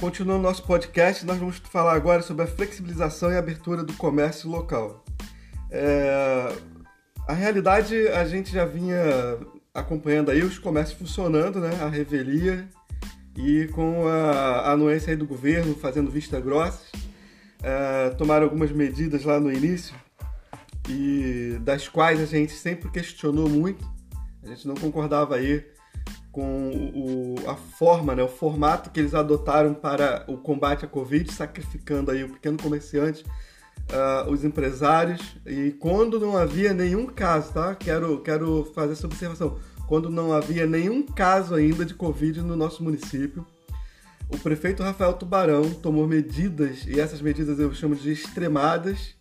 Continuando nosso podcast, nós vamos falar agora sobre a flexibilização e abertura do comércio local. É... A realidade, a gente já vinha acompanhando aí os comércios funcionando, né? A revelia e com a anuência aí do governo fazendo vista grossa, é... tomaram algumas medidas lá no início e das quais a gente sempre questionou muito. A gente não concordava aí com o, a forma, né, o formato que eles adotaram para o combate à Covid, sacrificando aí o pequeno comerciante, uh, os empresários, e quando não havia nenhum caso, tá? Quero, quero fazer essa observação. Quando não havia nenhum caso ainda de Covid no nosso município, o prefeito Rafael Tubarão tomou medidas, e essas medidas eu chamo de extremadas,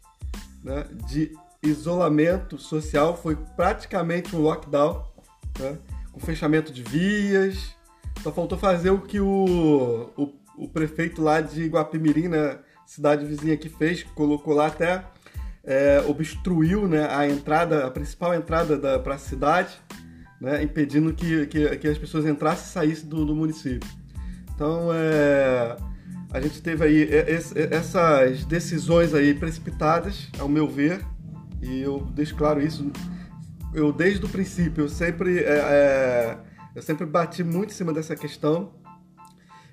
né, de isolamento social, foi praticamente um lockdown, né? Com fechamento de vias. Só faltou fazer o que o, o, o prefeito lá de Guapimirim, né, cidade vizinha que fez, colocou lá até é, obstruiu né, a entrada, a principal entrada para a cidade, né, impedindo que, que, que, as pessoas entrassem e saíssem do, do município. Então, é, a gente teve aí essas decisões aí precipitadas, ao meu ver, e eu deixo claro isso eu desde o princípio eu sempre, é, é, eu sempre bati muito em cima dessa questão.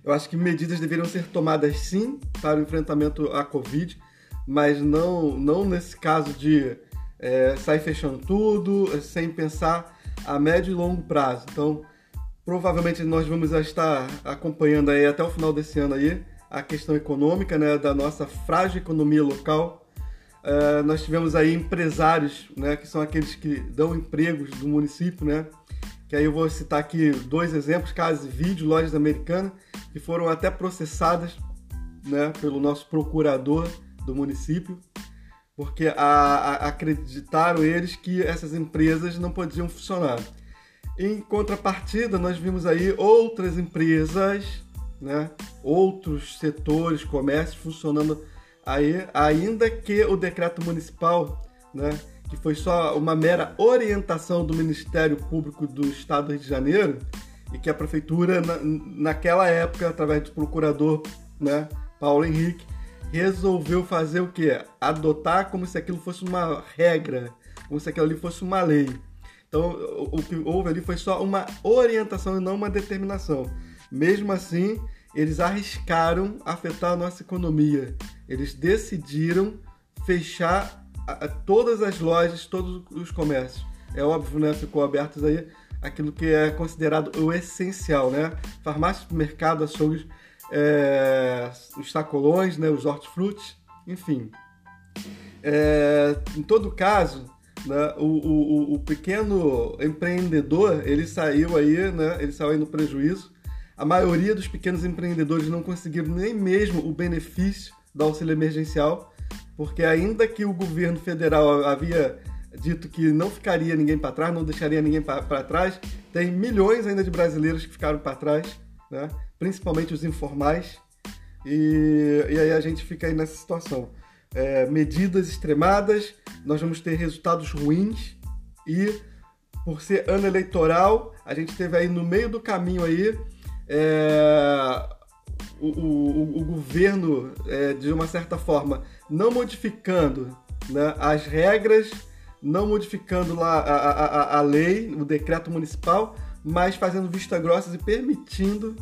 Eu acho que medidas deveriam ser tomadas sim para o enfrentamento à Covid, mas não, não nesse caso de é, sair fechando tudo sem pensar a médio e longo prazo. Então, provavelmente nós vamos estar acompanhando aí até o final desse ano aí a questão econômica né, da nossa frágil economia local Uh, nós tivemos aí empresários, né, que são aqueles que dão empregos do município, né? Que aí eu vou citar aqui dois exemplos, Casa e Vídeo, lojas americanas, que foram até processadas, né, pelo nosso procurador do município, porque a, a, acreditaram eles que essas empresas não podiam funcionar. Em contrapartida, nós vimos aí outras empresas, né, outros setores, comércios funcionando aí, ainda que o decreto municipal, né, que foi só uma mera orientação do Ministério Público do Estado do Rio de Janeiro, e que a prefeitura, na, naquela época, através do procurador né, Paulo Henrique, resolveu fazer o quê? Adotar como se aquilo fosse uma regra, como se aquilo ali fosse uma lei. Então, o, o que houve ali foi só uma orientação e não uma determinação. Mesmo assim, eles arriscaram afetar a nossa economia. Eles decidiram fechar a, a, todas as lojas, todos os comércios. É óbvio, né? Ficou abertos aí aquilo que é considerado o essencial, né? Farmácia, mercado, açougues, é, os sacolões, né? Os hortifrutis, enfim. É, em todo caso, né, o, o, o, pequeno empreendedor ele saiu aí, né? Ele saiu aí no prejuízo. A maioria dos pequenos empreendedores não conseguiram nem mesmo o benefício do auxílio emergencial, porque ainda que o governo federal havia dito que não ficaria ninguém para trás, não deixaria ninguém para trás, tem milhões ainda de brasileiros que ficaram para trás, né? principalmente os informais, e, e, aí a gente fica aí nessa situação. É, medidas extremadas, nós vamos ter resultados ruins e por ser ano eleitoral, a gente teve aí no meio do caminho aí é, o, o, o governo, é, de uma certa forma, não modificando né, as regras, não modificando lá a, a, a lei, o decreto municipal, mas fazendo vista grossas e permitindo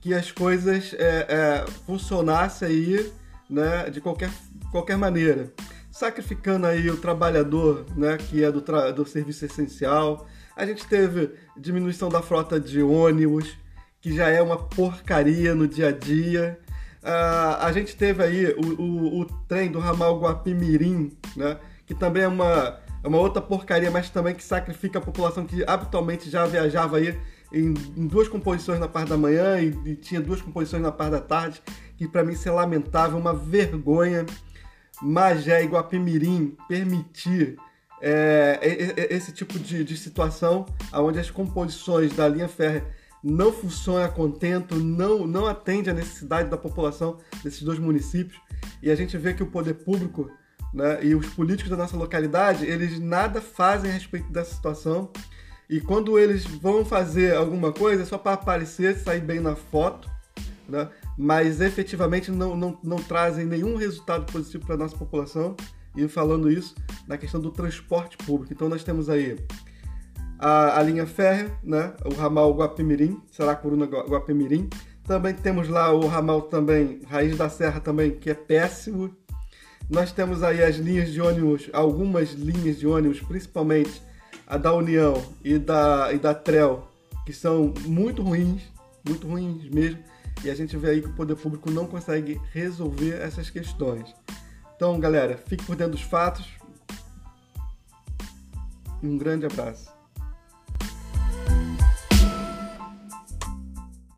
que as coisas é, é, funcionassem aí né, de qualquer, qualquer maneira. Sacrificando aí o trabalhador, né, que é do, do serviço essencial. A gente teve diminuição da frota de ônibus, que já é uma porcaria no dia a dia. Uh, a gente teve aí o, o, o, trem do ramal Guapimirim, né? que também é uma, é uma outra porcaria, mas também que sacrifica a população que habitualmente já viajava aí em, em duas composições na parte da manhã e, e, tinha duas composições na parte da tarde, que para mim isso é lamentável, uma vergonha. Magé e Guapimirim permitir é, esse tipo de, de situação, onde as composições da linha férrea não funciona a contento, não, não atende à necessidade da população desses dois municípios. E a gente vê que o poder público né, e os políticos da nossa localidade, eles nada fazem a respeito dessa situação. E quando eles vão fazer alguma coisa, é só para aparecer, sair bem na foto, né? mas efetivamente não, não, não trazem nenhum resultado positivo para a nossa população. E falando isso na questão do transporte público. Então nós temos aí a, a linha férrea, né? o ramal Guapimirim, Saracuruna Guapimirim. Também temos lá o ramal também, Raiz da Serra também, que é péssimo. Nós temos aí as linhas de ônibus, algumas linhas de ônibus, principalmente a da União e da, e da Trel, que são muito ruins, muito ruins mesmo. E a gente vê aí que o poder público não consegue resolver essas questões. Então, galera, fique por dentro dos fatos. Um grande abraço.